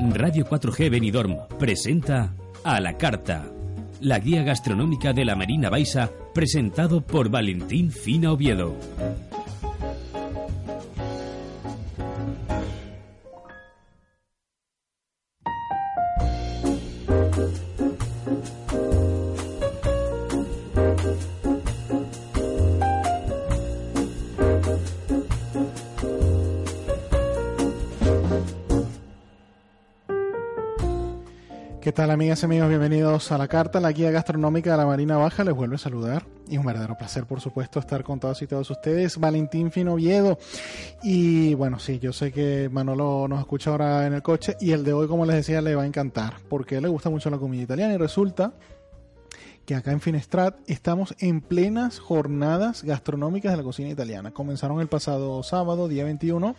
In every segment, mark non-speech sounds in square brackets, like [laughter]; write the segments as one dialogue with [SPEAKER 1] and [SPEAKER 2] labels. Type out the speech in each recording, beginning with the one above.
[SPEAKER 1] Radio 4G Benidorm presenta A la Carta, la guía gastronómica de la Marina Baixa, presentado por Valentín Fina Oviedo.
[SPEAKER 2] Tal amigas y amigos? Bienvenidos a la carta, la guía gastronómica de la Marina Baja. Les vuelvo a saludar y un verdadero placer, por supuesto, estar con todos y todos ustedes. Valentín Finoviedo. Y bueno, sí, yo sé que Manolo nos escucha ahora en el coche y el de hoy, como les decía, le va a encantar porque le gusta mucho la comida italiana y resulta que acá en Finestrat estamos en plenas jornadas gastronómicas de la cocina italiana. Comenzaron el pasado sábado, día 21,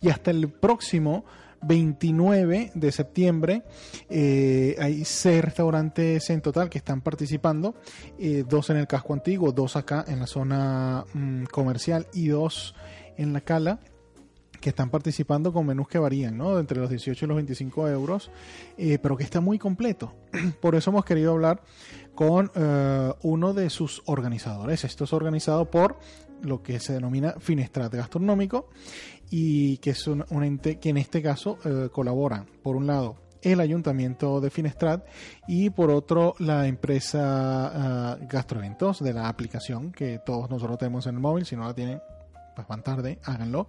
[SPEAKER 2] y hasta el próximo 29 de septiembre. Eh, hay seis restaurantes en total que están participando, eh, dos en el casco antiguo, dos acá en la zona mm, comercial y dos en la cala que están participando con menús que varían, ¿no? Entre los 18 y los 25 euros, eh, pero que está muy completo. [clears throat] Por eso hemos querido hablar con uno de sus organizadores. Esto es organizado por lo que se denomina Finestrat Gastronómico y que es un, ente que en este caso eh, colaboran, por un lado, el ayuntamiento de Finestrat y por otro la empresa uh, Gastroeventos de la aplicación que todos nosotros tenemos en el móvil, si no la tienen, pues van tarde, háganlo.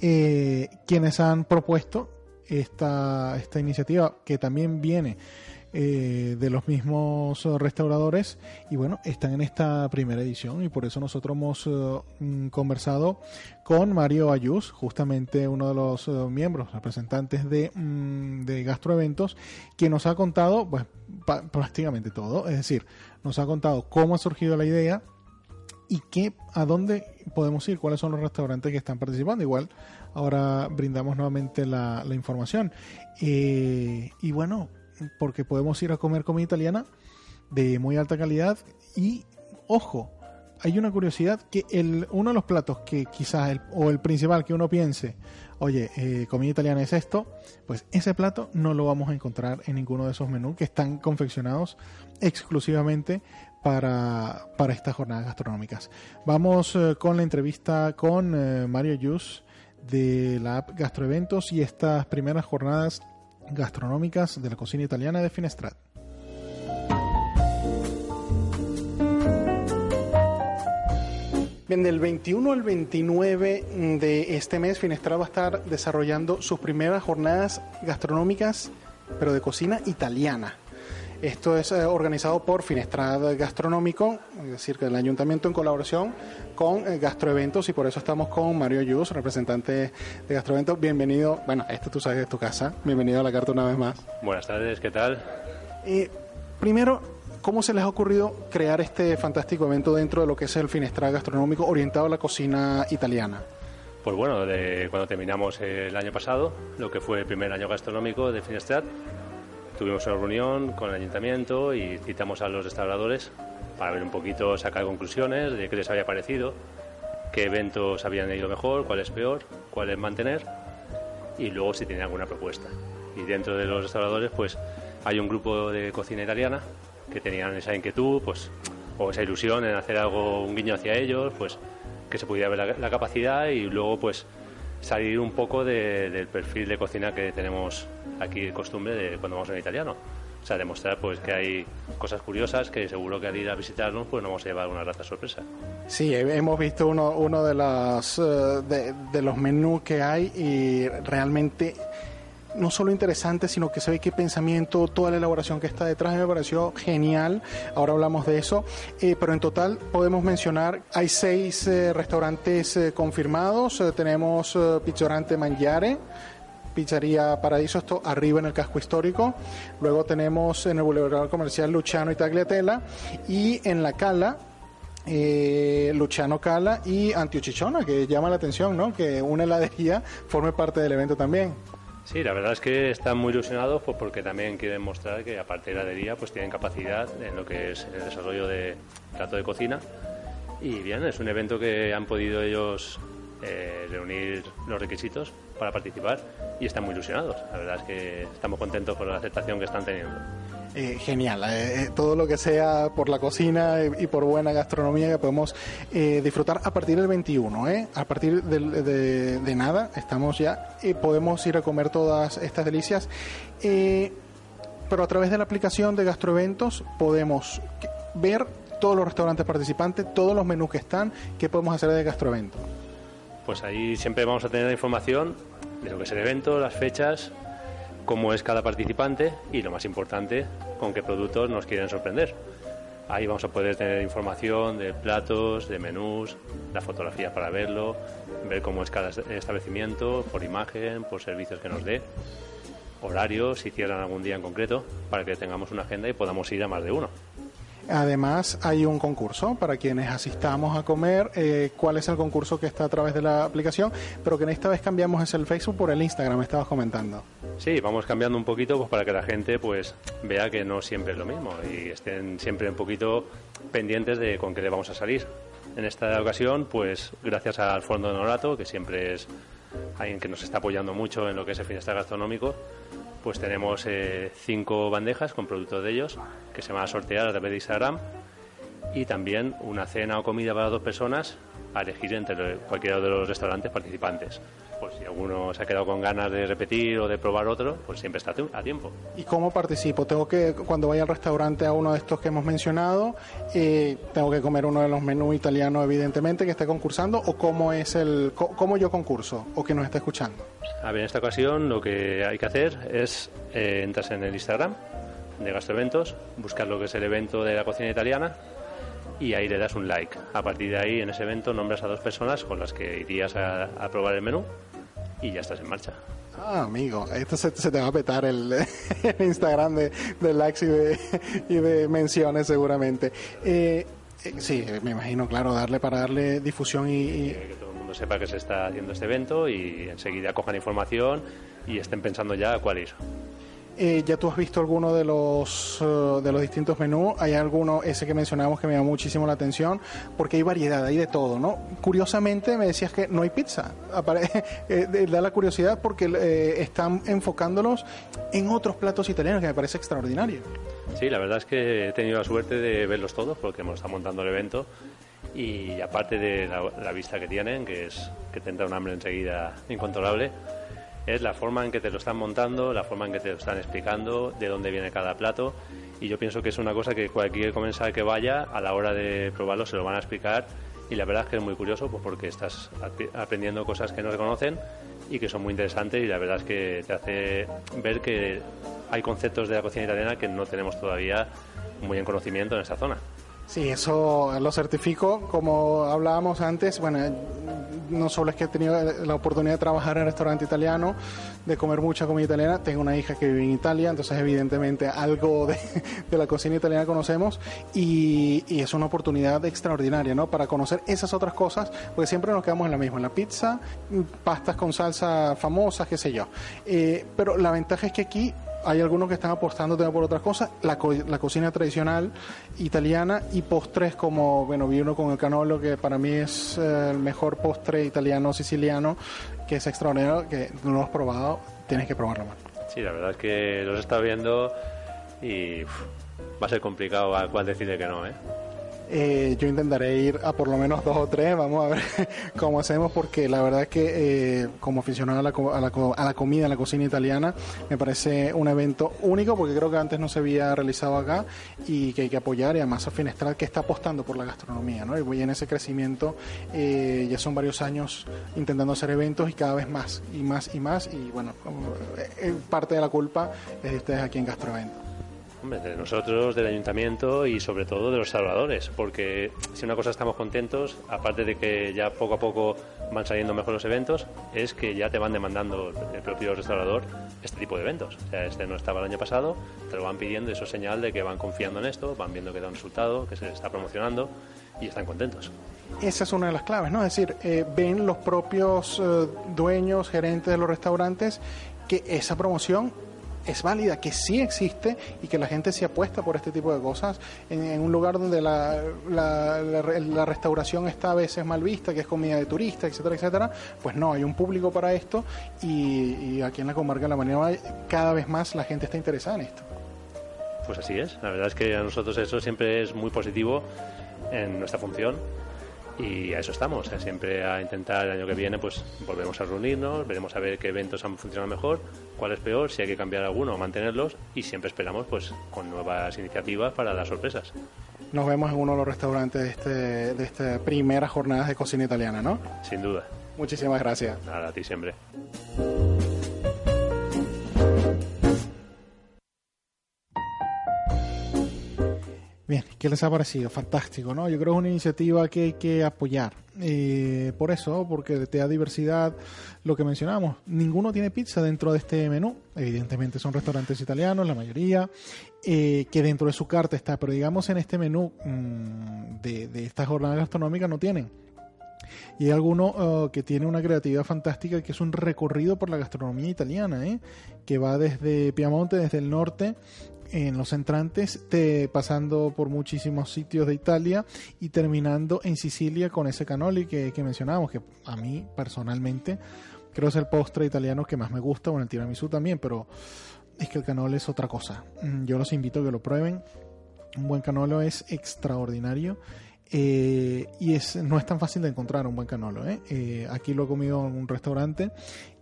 [SPEAKER 2] Eh, quienes han propuesto esta, esta iniciativa que también viene eh, de los mismos eh, restauradores y bueno, están en esta primera edición y por eso nosotros hemos eh, mm, conversado con Mario Ayus, justamente uno de los miembros, representantes de, mm, de Gastroeventos, que nos ha contado pues prácticamente todo, es decir, nos ha contado cómo ha surgido la idea, y qué, a dónde podemos ir, cuáles son los restaurantes que están participando. Igual ahora brindamos nuevamente la, la información. y bueno, porque podemos ir a comer comida italiana de muy alta calidad y, ojo, hay una curiosidad que el, uno de los platos que quizás, el, o el principal que uno piense, oye, eh, comida italiana es esto, pues ese plato no lo vamos a encontrar en ninguno de esos menús que están confeccionados exclusivamente para, para estas jornadas gastronómicas. Vamos eh, con la entrevista con eh, Mario Yus de la app Gastroeventos y estas primeras jornadas gastronómicas de la cocina italiana de Finestrat. Bien, del 21 al 29 de este mes, Finestrat va a estar desarrollando sus primeras jornadas gastronómicas, pero de cocina italiana. Esto es eh, organizado por Finestrad Gastronómico, es decir, que el ayuntamiento en colaboración con eh, Gastroeventos y por eso estamos con Mario Yus, representante de Gastroeventos. Bienvenido, bueno, esto tú sabes de tu casa, bienvenido a la carta una vez más.
[SPEAKER 3] Buenas tardes, ¿qué tal?
[SPEAKER 2] Eh, primero, ¿cómo se les ha ocurrido crear este fantástico evento dentro de lo que es el Finestrad Gastronómico orientado a la cocina italiana?
[SPEAKER 3] Pues bueno, de cuando terminamos el año pasado, lo que fue el primer año gastronómico de Finestrat, Tuvimos una reunión con el ayuntamiento y citamos a los restauradores para ver un poquito, sacar conclusiones de qué les había parecido, qué eventos habían ido mejor, cuál es peor, cuál es mantener y luego si tenían alguna propuesta. Y dentro de los restauradores pues hay un grupo de cocina italiana que tenían esa inquietud pues, o esa ilusión en hacer algo, un guiño hacia ellos, pues que se pudiera ver la, la capacidad y luego pues salir un poco del perfil de cocina que tenemos aquí de costumbre de cuando vamos un italiano. O sea, demostrar pues que hay cosas curiosas que seguro que al ir a visitarnos pues nos vamos a llevar una rata sorpresa.
[SPEAKER 2] Sí, hemos visto uno, uno de, las, eh, de, de los menús que hay y realmente no solo interesante, sino que se ve qué pensamiento, toda la elaboración que está detrás me pareció genial. Ahora hablamos de eso. Eh, pero en total podemos mencionar, hay seis eh, restaurantes eh, confirmados. tenemos Pizzorante Mangiare, Pizzería Paradiso, esto arriba en el casco histórico. Luego tenemos en el Boulevard Comercial Luciano y Tagliatella. Y en la Cala, Luciano Cala y Antiochichona, que llama la atención, ¿no? Que una heladería forme parte del evento también.
[SPEAKER 3] Sí, la verdad es que están muy ilusionados pues, porque también quieren mostrar que aparte de la heladería pues tienen capacidad en lo que es el desarrollo de plato de cocina y bien, es un evento que han podido ellos eh, reunir los requisitos para participar y están muy ilusionados. La verdad es que estamos contentos con la aceptación que están teniendo.
[SPEAKER 2] Eh, genial, eh, eh, todo lo que sea por la cocina y, por buena gastronomía que podemos disfrutar a partir del 21, a partir de, de, nada, estamos ya, y podemos ir a comer todas estas delicias, pero a través de la aplicación de Gastroeventos podemos ver todos los restaurantes participantes, todos los menús que están, qué podemos hacer de Gastroeventos.
[SPEAKER 3] Pues ahí siempre vamos a tener la información de lo que es el evento, las fechas, cómo es cada participante y lo más importante, con qué productos nos quieren sorprender. Ahí vamos a poder tener información de platos, de menús, la fotografía para verlo, ver cómo es cada establecimiento, por imagen, por servicios que nos dé, horarios, si cierran algún día en concreto, para que tengamos una agenda y podamos ir a más de uno.
[SPEAKER 2] Además, hay un concurso para quienes asistamos a comer. Eh, ¿Cuál es el concurso que está a través de la aplicación? Pero que en esta vez cambiamos es el Facebook por el Instagram, estabas comentando.
[SPEAKER 3] Sí, vamos cambiando un poquito pues, para que la gente pues vea que no siempre es lo mismo y estén siempre un poquito pendientes de con qué le vamos a salir. En esta ocasión, pues gracias al Fondo de Norato, que siempre es alguien que nos está apoyando mucho en lo que es el finestra gastronómico, pues tenemos eh, cinco bandejas con productos de ellos que se van a sortear a través de Instagram y también una cena o comida para dos personas a elegir entre cualquiera de los restaurantes participantes. Pues si alguno se ha quedado con ganas de repetir o de probar otro, pues siempre está a tiempo.
[SPEAKER 2] ¿Y cómo participo? ¿Tengo que, cuando vaya al restaurante a uno de estos que hemos mencionado, eh, tengo que comer uno de los menús italianos, evidentemente, que esté concursando? ¿O cómo es el, cómo yo concurso? ¿O que nos está escuchando?
[SPEAKER 3] A ver, en esta ocasión lo que hay que hacer es eh, entras en el Instagram de Gastroeventos, buscar lo que es el evento de la cocina italiana y ahí le das un like. A partir de ahí, en ese evento, nombras a dos personas con las que irías a, probar el menú y ya estás en marcha.
[SPEAKER 2] Ah, amigo, esto se, te va a petar el, [laughs] Instagram de, likes y de, y de menciones seguramente. Eh, eh, sí, me imagino, claro, darle para darle difusión y
[SPEAKER 3] sepa que se está haciendo este evento y enseguida cojan información y estén pensando ya cuál ir.
[SPEAKER 2] Eh, ya tú has visto alguno de los eh, de los distintos menús. Hay alguno, ese que mencionamos, que me llama muchísimo la atención, porque hay variedad, hay de todo, ¿no? Curiosamente me decías que no hay pizza. [laughs] eh, da la curiosidad porque eh, están enfocándolos en otros platos italianos, que me parece extraordinario.
[SPEAKER 3] Sí, la verdad es que he tenido la suerte de verlos todos, porque hemos estado montando el evento y aparte de la, vista que tienen, que es que te entra un hambre enseguida incontrolable, es la forma en que te lo están montando, la forma en que te lo están explicando, de dónde viene cada plato. Y yo pienso que es una cosa que cualquier comensal que vaya, a la hora de probarlo, se lo van a explicar. Y la verdad es que es muy curioso pues porque estás aprendiendo cosas que no se conocen y que son muy interesantes. Y la verdad es que te hace ver que hay conceptos de la cocina italiana que no tenemos todavía muy en conocimiento en esta zona.
[SPEAKER 2] Sí, eso lo certifico. Como hablábamos antes, bueno, no solo es que he tenido la oportunidad de trabajar en restaurante italiano, de comer mucha comida italiana, tengo una hija que vive en Italia, entonces evidentemente algo de, [laughs] la cocina italiana conocemos y, es una oportunidad extraordinaria, ¿no? Para conocer esas otras cosas, porque siempre nos quedamos en la misma, en la pizza, pastas con salsa famosas, qué sé yo. Eh, pero la ventaja es que aquí hay algunos que están apostando por otras cosas, la, la cocina tradicional italiana y postres como, bueno, vi uno con el canolo que para mí es eh, el mejor postre italiano siciliano, que es extraordinario, que no lo has probado, tienes que probarlo más.
[SPEAKER 3] Sí, la verdad es que los estado viendo y va a ser complicado a cuál decide que no, ¿eh?
[SPEAKER 2] Eh, yo intentaré ir a por lo menos dos o tres, vamos a ver [laughs] cómo hacemos, porque la verdad es que eh, como aficionado a la, a, la, a la, comida, a la cocina italiana, me parece un evento único, porque creo que antes no se había realizado acá y que hay que apoyar, y además a Finestral que está apostando por la gastronomía, ¿no? y voy en ese crecimiento, eh, ya son varios años intentando hacer eventos y cada vez más, y más y más, y bueno, parte de la culpa es de ustedes aquí en Gastroevento
[SPEAKER 3] de nosotros, del ayuntamiento y sobre todo de los salvadores, porque si una cosa estamos contentos, aparte de que ya poco a poco van saliendo mejor los eventos, es que ya te van demandando el propio restaurador este tipo de eventos. O sea, este no estaba el año pasado, te lo van pidiendo, eso es señal de que van confiando en esto, van viendo que da un resultado, que se está promocionando y están contentos.
[SPEAKER 2] Esa es una de las claves, ¿no? Es decir, eh, ven los propios eh, dueños, gerentes de los restaurantes que esa promoción es válida, que sí existe y que la gente se apuesta por este tipo de cosas en, un lugar donde la, la, restauración está a veces mal vista, que es comida de turista, etcétera, etcétera, pues no, hay un público para esto y, aquí en la comarca de la Manera cada vez más la gente está interesada en esto.
[SPEAKER 3] Pues así es, la verdad es que a nosotros eso siempre es muy positivo en nuestra función y a eso estamos, siempre a intentar el año que viene pues volvemos a reunirnos, veremos a ver qué eventos han funcionado mejor, cuál es peor, si hay que cambiar alguno o mantenerlos y siempre esperamos pues con nuevas iniciativas para las sorpresas.
[SPEAKER 2] Nos vemos en uno de los restaurantes de, este, de esta primera jornada de cocina italiana, ¿no?
[SPEAKER 3] Sin duda.
[SPEAKER 2] Muchísimas gracias.
[SPEAKER 3] Nada, a ti siempre.
[SPEAKER 2] Bien, ¿qué les ha parecido? Fantástico, ¿no? Yo creo que es una iniciativa que hay que apoyar. Eh, por eso, porque te da diversidad, lo que mencionamos, ninguno tiene pizza dentro de este menú. Evidentemente son restaurantes italianos, la mayoría, eh, que dentro de su carta está, pero digamos en este menú mm, de, de esta jornada gastronómica no tienen. Y hay alguno uh, que tiene una creatividad fantástica, que es un recorrido por la gastronomía italiana, ¿eh? que va desde Piamonte, desde el norte, en los entrantes, te, pasando por muchísimos sitios de Italia y terminando en Sicilia con ese canoli que, mencionábamos, que a mí personalmente creo es el postre italiano que más me gusta, bueno, el tiramisú también, pero es que el canoli es otra cosa. Mm, yo los invito a que lo prueben. Un buen canolo es extraordinario. Eh, y es, no es tan fácil de encontrar un buen canolo. ¿eh? Eh, aquí lo he comido en un restaurante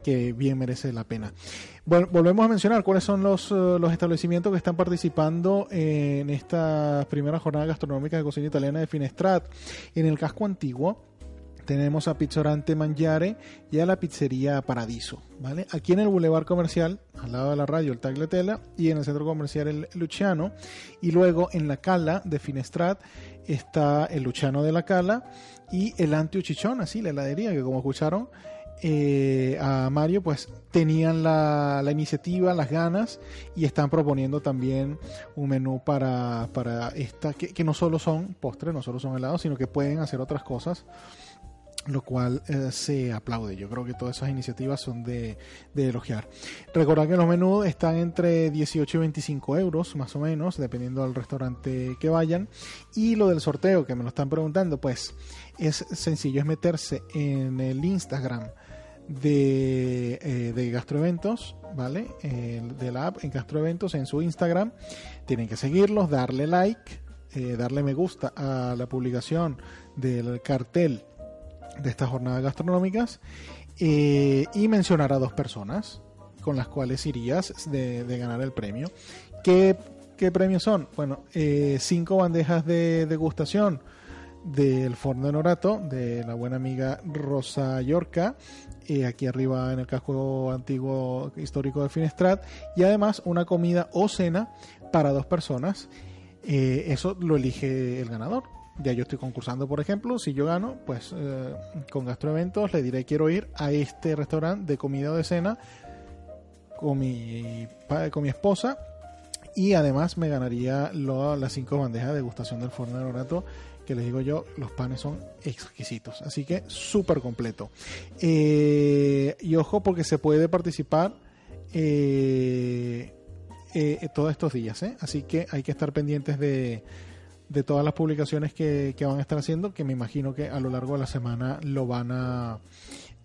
[SPEAKER 2] que bien merece la pena. Bueno, volvemos a mencionar cuáles son los, eh, los establecimientos que están participando en esta primera jornada gastronómica de cocina italiana de Finestrat. En el casco antiguo tenemos a Pizzorante Mangiare y a la pizzería Paradiso. ¿vale? Aquí en el Boulevard Comercial, al lado de la radio, el Tagliatella, y en el centro comercial el Luciano. Y luego en la Cala de Finestrat está el Luciano de la Cala y el Antio Chichón, así la heladería que como escucharon eh, a Mario, pues tenían la, iniciativa, las ganas y están proponiendo también un menú para, para esta, que, no solo son postres, no solo son helados, sino que pueden hacer otras cosas lo cual eh, se aplaude. Yo creo que todas esas iniciativas son de, de, elogiar. Recordad que los menús están entre 18 y 25 euros, más o menos, dependiendo del restaurante que vayan. Y lo del sorteo, que me lo están preguntando, pues es sencillo, es meterse en el Instagram de, eh, de Gastroeventos, ¿vale? de la app en Gastroeventos en su Instagram. Tienen que seguirlos, darle like, eh, darle me gusta a la publicación del cartel de estas jornadas gastronómicas eh, y mencionar a dos personas con las cuales irías de, ganar el premio. ¿Qué, ¿Qué, premios son? Bueno, cinco bandejas de degustación del Forno de Norato de la buena amiga Rosa Yorca eh, aquí arriba en el casco antiguo histórico de Finestrat, y además una comida o cena para dos personas. Eh, eso lo elige el ganador. Ya yo estoy concursando, por ejemplo, si yo gano, pues eh, con gastroeventos le diré quiero ir a este restaurante de comida o de cena con mi, con mi esposa y además me ganaría las cinco bandejas de degustación del forno de Norato que les digo yo, los panes son exquisitos. Así que súper completo. Eh, y ojo porque se puede participar eh, eh, todos estos días. Así que hay que estar pendientes de, de todas las publicaciones que, que, van a estar haciendo, que me imagino que a lo largo de la semana lo van a...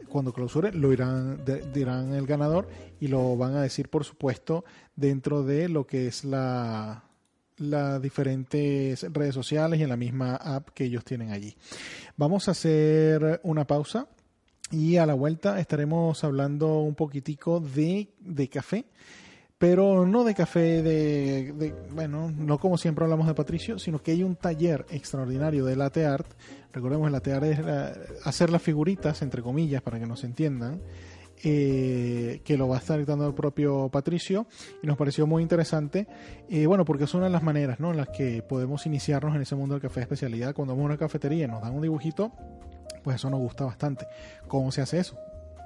[SPEAKER 2] Cuando clausure, lo irán, dirán el ganador y lo van a decir, por supuesto, dentro de lo que es la, las diferentes redes sociales y en la misma app que ellos tienen allí. Vamos a hacer una pausa y a la vuelta estaremos hablando un poquitico de, de café pero no de café de, bueno, no como siempre hablamos de Patricio, sino que hay un taller extraordinario de latte art. Recordemos, el latte art es hacer las figuritas, entre comillas, para que nos entiendan, eh, que lo va a estar dictando el propio Patricio y nos pareció muy interesante, eh, bueno, porque es una de las maneras ¿no? en las que podemos iniciarnos en ese mundo del café de especialidad. Cuando vamos a una cafetería y nos dan un dibujito, pues eso nos gusta bastante. ¿Cómo se hace eso?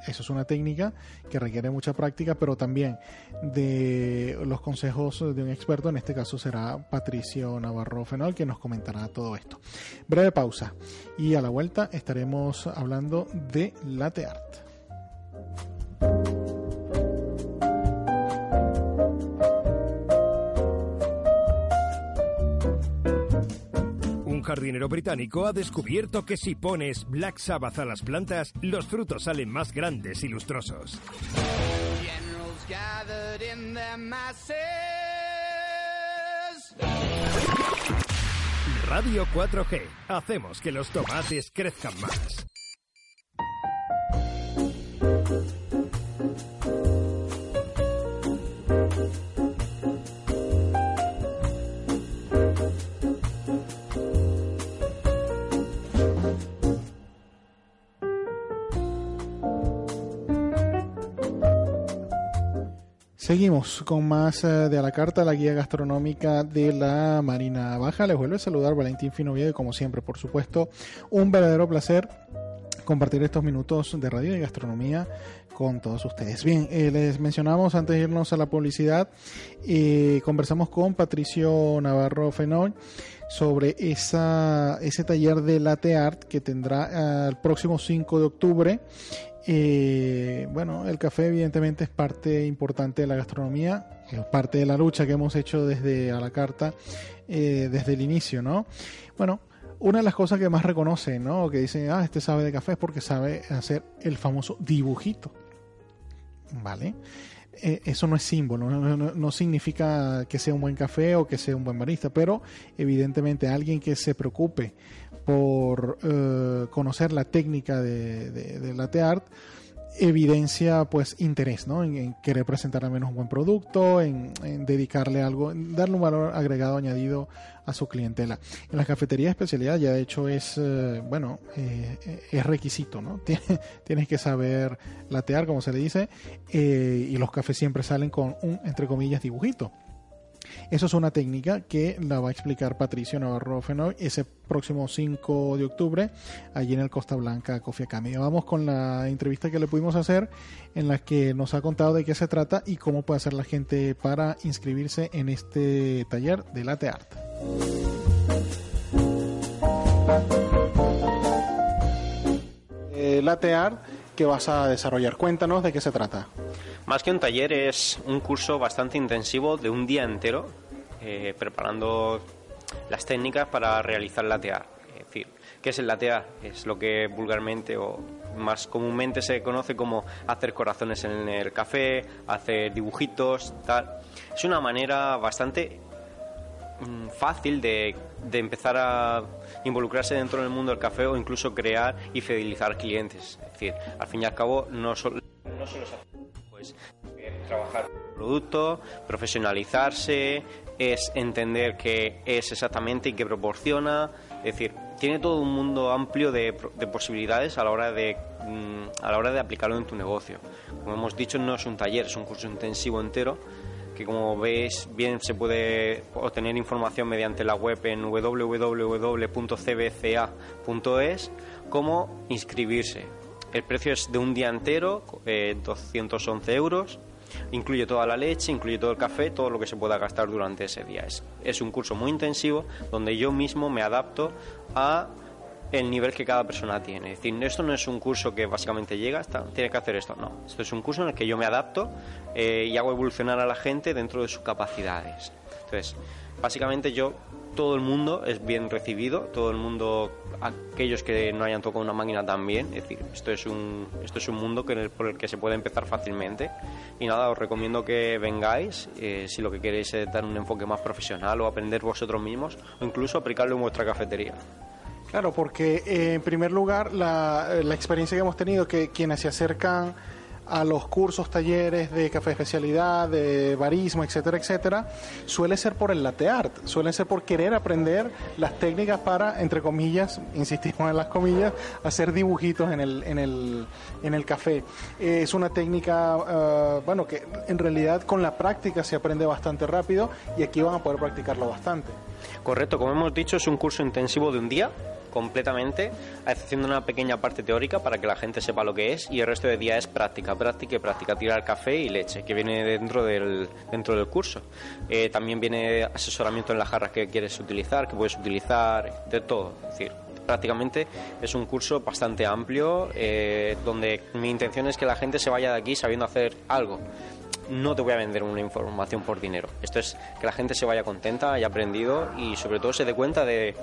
[SPEAKER 2] Eso es una técnica que requiere mucha práctica, pero también de los consejos de un experto, en este caso será Patricio Navarro Fenol, que nos comentará todo esto. Breve pausa y a la vuelta estaremos hablando de latte art.
[SPEAKER 4] Jardinero británico ha descubierto que si pones Black Sabbath a las plantas, los frutos salen más grandes y lustrosos. Radio 4G. Hacemos que los tomates crezcan más.
[SPEAKER 2] Seguimos con más eh, de a la carta, la guía gastronómica de la Marina Baja. Les vuelve a saludar Valentín Finoviedo como siempre, por supuesto, un verdadero placer compartir estos minutos de radio y gastronomía con todos ustedes. Bien, eh, les mencionamos antes de irnos a la publicidad, eh, conversamos con Patricio Navarro Fenoy sobre esa, ese taller de latte art que tendrá el próximo 5 de octubre eh, bueno, el café evidentemente es parte importante de la gastronomía, es parte de la lucha que hemos hecho desde a la carta, eh, desde el inicio, ¿no? Bueno, una de las cosas que más reconocen, ¿no? Que dicen, ah, este sabe de café es porque sabe hacer el famoso dibujito, ¿vale? Eh, eso no es símbolo, no, significa que sea un buen café o que sea un buen barista, pero evidentemente alguien que se preocupe por eh, conocer la técnica de, de, latte art evidencia pues interés ¿no? en, querer presentar al menos un buen producto, en, dedicarle algo, en darle un valor agregado añadido a su clientela. En la cafetería de especialidad ya de hecho es, eh, bueno, eh, es requisito, ¿no? [laughs] Tienes que saber latear, como se le dice, y los cafés siempre salen con un, entre comillas, dibujito. Eso es una técnica que la va a explicar Patricio Navarro Fenoy ese próximo 5 de octubre allí en el Costa Blanca Coffee Academy. Vamos con la entrevista que le pudimos hacer en la que nos ha contado de qué se trata y cómo puede hacer la gente para inscribirse en este taller de latte art. Eh, latte art que vas a desarrollar. Cuéntanos de qué se trata.
[SPEAKER 5] Más que un taller es un curso bastante intensivo de un día entero eh, preparando las técnicas para realizar latear. Es decir, ¿qué es el latear? Es lo que vulgarmente o más comúnmente se conoce como hacer corazones en el café, hacer dibujitos, tal. Es una manera bastante mm, fácil de, de, empezar a involucrarse dentro del mundo del café o incluso crear y fidelizar clientes. Es decir, al fin y al cabo no solo, no solo se trabajar el producto, profesionalizarse, es entender qué es exactamente y qué proporciona, es decir, tiene todo un mundo amplio de, posibilidades a la hora de mm, a la hora de aplicarlo en tu negocio. Como hemos dicho, no es un taller, es un curso intensivo entero que como veis bien se puede obtener información mediante la web en www.cbca.es como inscribirse el precio es de un día entero, 211 eh, euros. Incluye toda la leche, incluye todo el café, todo lo que se pueda gastar durante ese día. Es, un curso muy intensivo donde yo mismo me adapto a el nivel que cada persona tiene. Es decir, esto no es un curso que básicamente llega hasta tiene que hacer esto. No, esto es un curso en el que yo me adapto eh, y hago evolucionar a la gente dentro de sus capacidades. Entonces, básicamente yo todo el mundo es bien recibido, todo el mundo, aquellos que no hayan tocado una máquina también, es decir, esto es un, esto es un mundo que, por el que se puede empezar fácilmente y nada, os recomiendo que vengáis eh, si lo que queréis es dar un enfoque más profesional o aprender vosotros mismos o incluso aplicarlo en vuestra cafetería.
[SPEAKER 2] Claro, porque eh, en primer lugar la, la experiencia que hemos tenido que quienes se acercan a los cursos, talleres de café especialidad, de barismo, etcétera, etcétera, suele ser por el latte art, suele ser por querer aprender las técnicas para, entre comillas, insistimos en las comillas, hacer dibujitos en el, en el, en el café. es una técnica, eh, bueno, que en realidad con la práctica se aprende bastante rápido y aquí van a poder practicarlo bastante.
[SPEAKER 5] Correcto, como hemos dicho, es un curso intensivo de un día completamente, a una pequeña parte teórica para que la gente sepa lo que es y el resto de día es práctica, práctica y práctica, tirar café y leche, que viene dentro del, dentro del curso. Eh, también viene asesoramiento en las jarras que quieres utilizar, que puedes utilizar, de todo. Es decir, prácticamente es un curso bastante amplio eh, donde mi intención es que la gente se vaya de aquí sabiendo hacer algo no te voy a vender una información por dinero. Esto es que la gente se vaya contenta, haya aprendido y sobre todo se dé cuenta de,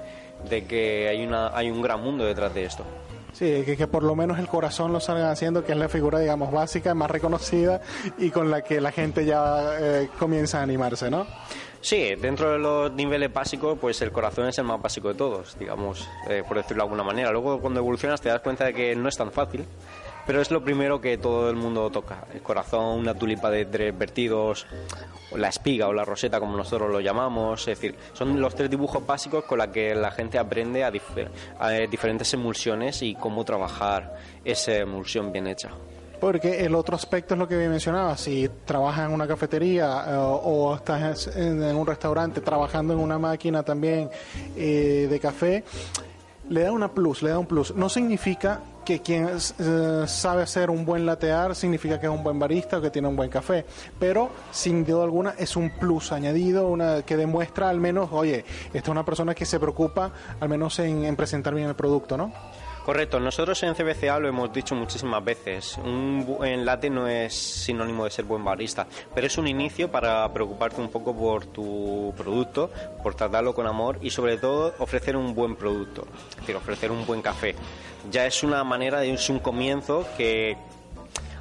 [SPEAKER 5] de que hay, una, hay un gran mundo detrás de esto.
[SPEAKER 2] Sí, que, que por lo menos el corazón lo salgan haciendo, que es la figura, digamos, básica, más reconocida y con la que la gente ya eh, comienza a animarse, ¿no?
[SPEAKER 5] Sí, dentro de los niveles básicos, pues el corazón es el más básico de todos, digamos, eh, por decirlo de alguna manera. Luego, cuando evolucionas, te das cuenta de que no es tan fácil, pero es lo primero que todo el mundo toca. El corazón, una tulipa de tres vertidos, o la espiga o la roseta, como nosotros lo llamamos. Es decir, son los tres dibujos básicos con los que la gente aprende a, a diferentes emulsiones y cómo trabajar esa emulsión bien hecha.
[SPEAKER 2] Porque el otro aspecto es lo que mencionaba, si trabajas en una cafetería eh, o estás en, en un restaurante trabajando en una máquina también eh, de café, le da una plus, le da un plus. No significa que quien eh, sabe hacer un buen latear significa que es un buen barista o que tiene un buen café, pero sin duda alguna es un plus añadido, una que demuestra al menos, oye, esta es una persona que se preocupa al menos en, en presentar bien el producto, ¿no?
[SPEAKER 5] Correcto, nosotros en CBCA lo hemos dicho muchísimas veces. Un buen latte no es sinónimo de ser buen barista, pero es un inicio para preocuparte un poco por tu producto, por tratarlo con amor y sobre todo ofrecer un buen producto, es decir, ofrecer un buen café. Ya es una manera, es un comienzo que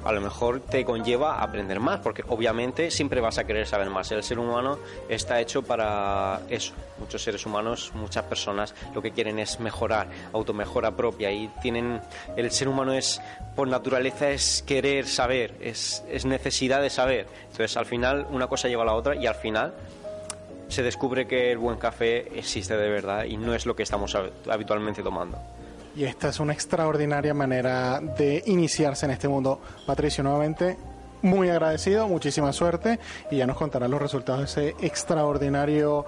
[SPEAKER 5] a lo mejor te conlleva aprender más, porque obviamente siempre vas a querer saber más. El ser humano está hecho para eso. Muchos seres humanos, muchas personas lo que quieren es mejorar, automejora propia y tienen el ser humano es por naturaleza es querer saber, es, es necesidad de saber. Entonces, al final una cosa lleva a la otra y al final se descubre que el buen café existe de verdad y no es lo que estamos hab- habitualmente tomando.
[SPEAKER 2] Y esta es una extraordinaria manera de iniciarse en este mundo. Patricio, nuevamente, muy agradecido, muchísima suerte y ya nos contarán los resultados de ese extraordinario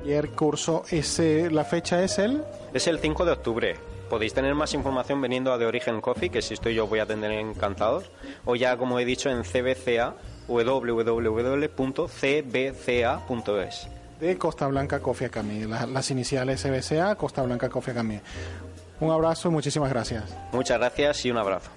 [SPEAKER 2] ayer curso. Ese, la fecha es el...
[SPEAKER 5] Es el 5 de octubre. Podéis tener más información veniendo a The Origen Coffee, que si estoy yo voy a atender encantados, o ya como he dicho en CBCA, www.cbca.es.
[SPEAKER 2] de Costa Blanca Coffee Academy, la- las iniciales CBCA, Costa Blanca Coffee Academy. Un abrazo y muchísimas gracias.
[SPEAKER 5] Muchas gracias y un abrazo.